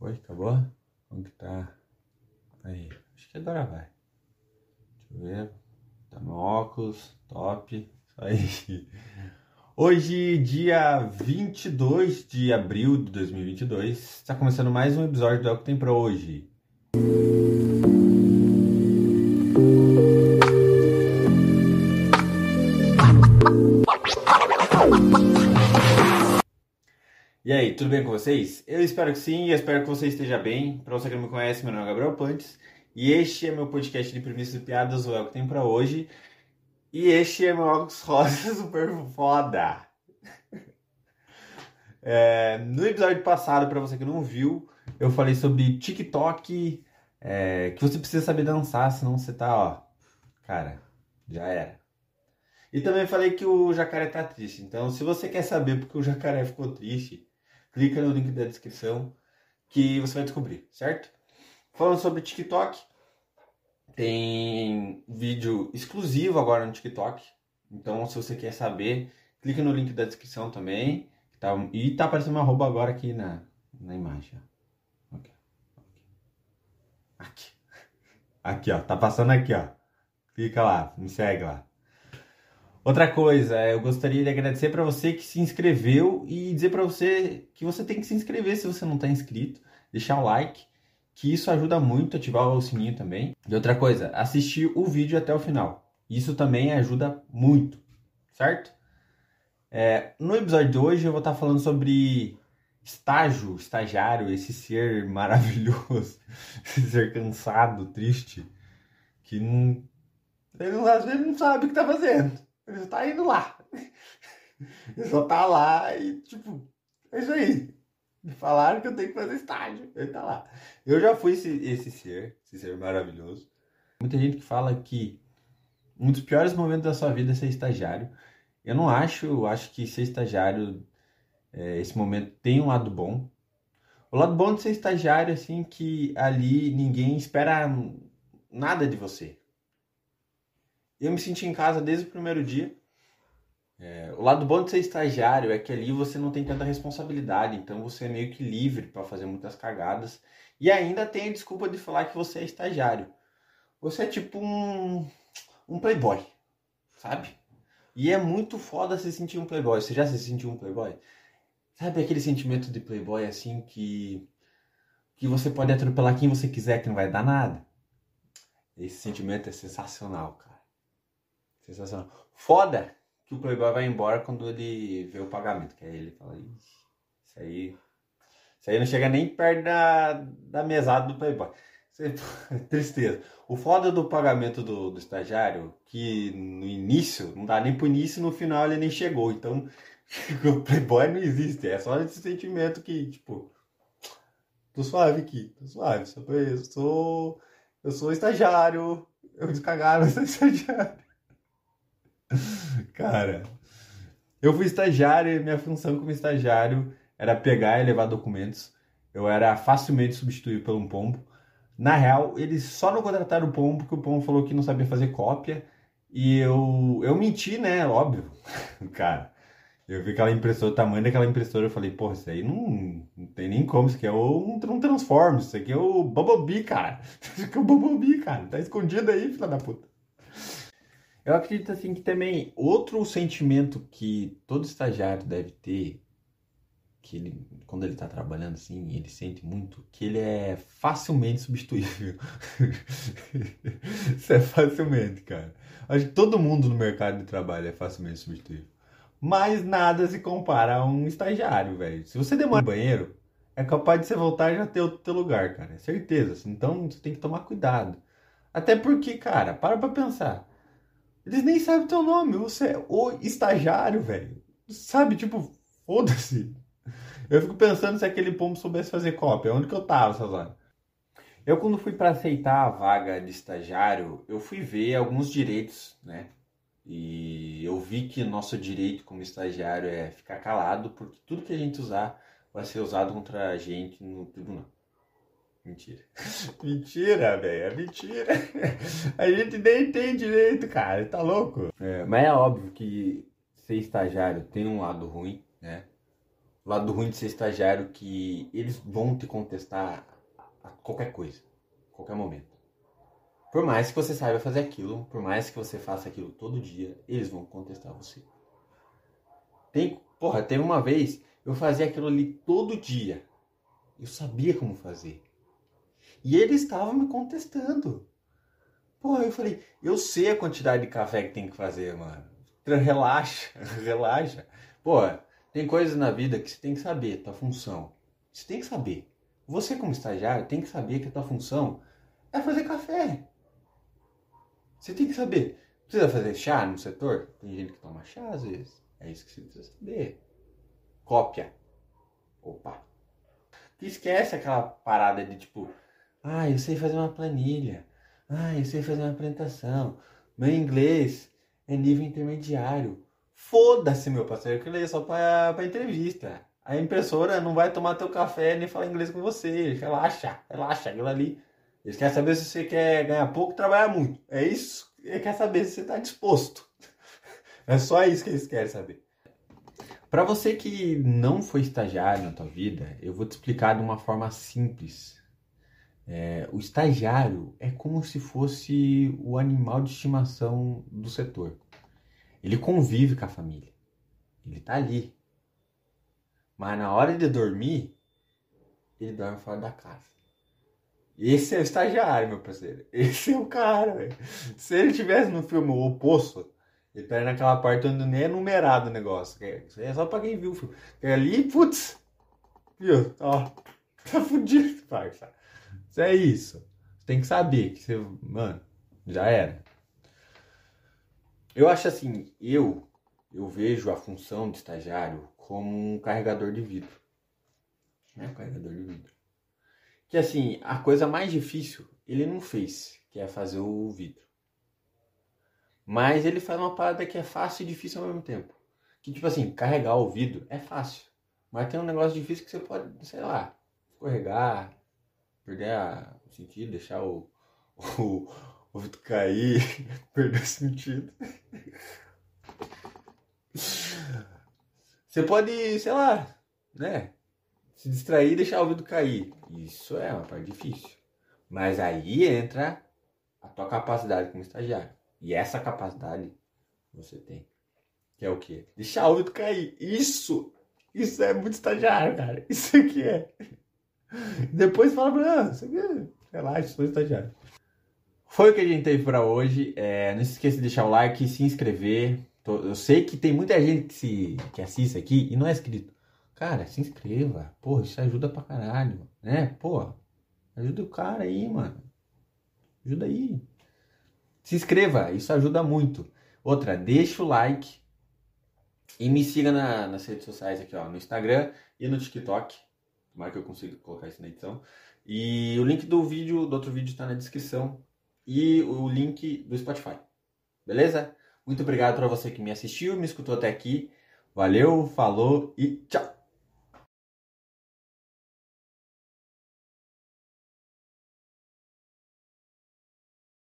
Foi? Acabou? Como que tá? Aí, acho que agora vai. Deixa eu ver. Tá meu óculos, top. Aí. Hoje, dia 22 de abril de 2022, está começando mais um episódio do É o que tem pra hoje. E aí, tudo bem com vocês? Eu espero que sim, eu espero que você esteja bem. Para você que não me conhece, meu nome é Gabriel Pantes e este é meu podcast de premissas e piadas, o É o que tem pra hoje. E este é meu óculos rosa super foda. É, no episódio passado, para você que não viu, eu falei sobre TikTok, é, que você precisa saber dançar, senão você tá, ó, cara, já era. E também falei que o jacaré tá triste. Então, se você quer saber porque o jacaré ficou triste, clica no link da descrição que você vai descobrir, certo? Falando sobre TikTok, tem vídeo exclusivo agora no TikTok. Então, se você quer saber, clica no link da descrição também. Tá, e tá aparecendo uma arroba agora aqui na, na imagem. Aqui. aqui. Aqui, ó. Tá passando aqui, ó. Clica lá, me segue lá. Outra coisa, eu gostaria de agradecer para você que se inscreveu e dizer para você que você tem que se inscrever se você não está inscrito, deixar o like, que isso ajuda muito, ativar o sininho também. E outra coisa, assistir o vídeo até o final. Isso também ajuda muito, certo? É, no episódio de hoje eu vou estar falando sobre estágio, estagiário, esse ser maravilhoso, esse ser cansado, triste, que não, ele às vezes não sabe o que está fazendo. Ele está indo lá. Ele só tá lá e, tipo, é isso aí. Me falaram que eu tenho que fazer estágio. Ele tá lá. Eu já fui esse, esse ser, esse ser maravilhoso. Muita gente que fala que um dos piores momentos da sua vida é ser estagiário. Eu não acho, eu acho que ser estagiário, é, esse momento tem um lado bom. O lado bom de ser estagiário, assim, que ali ninguém espera nada de você. Eu me senti em casa desde o primeiro dia. É, o lado bom de ser estagiário é que ali você não tem tanta responsabilidade, então você é meio que livre para fazer muitas cagadas. E ainda tem a desculpa de falar que você é estagiário. Você é tipo um, um playboy, sabe? E é muito foda se sentir um playboy. Você já se sentiu um playboy? Sabe aquele sentimento de playboy assim que que você pode atropelar quem você quiser que não vai dar nada? Esse sentimento é sensacional, cara. Sensacional. Foda que o Playboy vai embora quando ele vê o pagamento. Que aí ele fala, isso aí. Isso aí não chega nem perto da, da mesada do Playboy. Tristeza. O foda do pagamento do, do estagiário, que no início, não dá nem pro início, no final ele nem chegou. Então, o Playboy não existe. É só esse sentimento que, tipo, tô suave aqui, tô suave. Eu sou, eu sou estagiário, eu descagaram, eu sou estagiário. Cara, eu fui estagiário e minha função como estagiário era pegar e levar documentos. Eu era facilmente substituído por um pombo. Na real, eles só não contrataram o pombo porque o pombo falou que não sabia fazer cópia. E eu, eu menti, né? Óbvio. Cara, eu vi aquela impressora, o tamanho daquela impressora, eu falei, porra, isso aí não, não tem nem como, isso aqui é um, um Transformers, isso aqui é o Bumblebee, cara. Isso aqui é o Bumblebee, cara. Tá escondido aí, filha da puta. Eu acredito assim que também outro sentimento que todo estagiário deve ter, que ele, quando ele está trabalhando assim, ele sente muito, que ele é facilmente substituível. Isso é facilmente, cara. Acho que todo mundo no mercado de trabalho é facilmente substituível. Mas nada se compara a um estagiário, velho. Se você demora no banheiro, é capaz de você voltar e já ter o teu lugar, cara. É certeza. Então você tem que tomar cuidado. Até porque, cara, para pra pensar. Eles nem sabem teu nome, você é o estagiário, velho. Sabe, tipo, foda-se. Eu fico pensando se aquele pombo soubesse fazer cópia. Onde que eu tava horas? Eu, quando fui para aceitar a vaga de estagiário, eu fui ver alguns direitos, né? E eu vi que nosso direito como estagiário é ficar calado, porque tudo que a gente usar vai ser usado contra a gente no tribunal. Mentira. mentira, velho. É mentira. A gente nem tem direito, cara. Tá louco? É, mas é óbvio que ser estagiário tem um lado ruim, né? O lado ruim de ser estagiário é que eles vão te contestar a qualquer coisa, a qualquer momento. Por mais que você saiba fazer aquilo, por mais que você faça aquilo todo dia, eles vão contestar você. Tem, porra, teve uma vez eu fazia aquilo ali todo dia. Eu sabia como fazer. E eles estavam me contestando. Porra, eu falei, eu sei a quantidade de café que tem que fazer, mano. Relaxa, relaxa. Porra, tem coisas na vida que você tem que saber, tua função. Você tem que saber. Você, como estagiário, tem que saber que a tua função é fazer café. Você tem que saber. Precisa fazer chá no setor? Tem gente que toma chá às vezes. É isso que você precisa saber. Cópia. Opa. Esquece aquela parada de tipo, ah, eu sei fazer uma planilha. Ah, eu sei fazer uma apresentação. Meu inglês é nível intermediário. Foda-se, meu parceiro, aquilo aí é só pra, pra entrevista. A impressora não vai tomar teu café nem falar inglês com você. Relaxa, relaxa, aquilo ali. Eles querem saber se você quer ganhar pouco trabalhar muito. É isso. Ele quer saber se você está disposto. É só isso que eles querem saber. Para você que não foi estagiário na tua vida, eu vou te explicar de uma forma simples. É, o estagiário é como se fosse o animal de estimação do setor. Ele convive com a família. Ele tá ali. Mas na hora de dormir, ele dorme fora da casa. Esse é o estagiário, meu parceiro. Esse é o cara, velho. Se ele tivesse no filme O Oposto, ele estaria naquela parte onde nem é numerado o negócio. Isso aí é só pra quem viu o filme. E ali, putz, viu? Ó, tá fudido, parça. Isso é isso. Você tem que saber que você, mano, já era. Eu acho assim, eu eu vejo a função de estagiário como um carregador de vidro. Né? Um carregador de vidro. Que assim, a coisa mais difícil ele não fez, que é fazer o vidro. Mas ele faz uma parada que é fácil e difícil ao mesmo tempo. Que tipo assim, carregar o vidro é fácil. Mas tem um negócio difícil que você pode, sei lá, escorregar, perder a, o sentido, deixar o, o, o vidro cair, perder o sentido. Você pode, sei lá, né? Se distrair e deixar o vidro cair. Isso é uma parte difícil. Mas aí entra a tua capacidade como estagiário. E essa capacidade você tem. Que é o quê? Deixar o vidro cair. Isso! Isso é muito estagiário, cara. Isso aqui é. Depois fala pra ah. Relaxa, sou estagiário. Foi o que a gente teve para hoje. É, não se esqueça de deixar o like, se inscrever. Eu sei que tem muita gente que, se, que assiste aqui e não é inscrito. Cara, se inscreva. Porra, isso ajuda pra caralho. Né? Porra, ajuda o cara aí, mano. Ajuda aí. Se inscreva, isso ajuda muito. Outra, deixa o like e me siga na, nas redes sociais aqui, ó, no Instagram e no TikTok. Tomara que eu consiga colocar isso na edição. E o link do vídeo, do outro vídeo está na descrição. E o link do Spotify. Beleza? Muito obrigado para você que me assistiu, me escutou até aqui. Valeu, falou e tchau!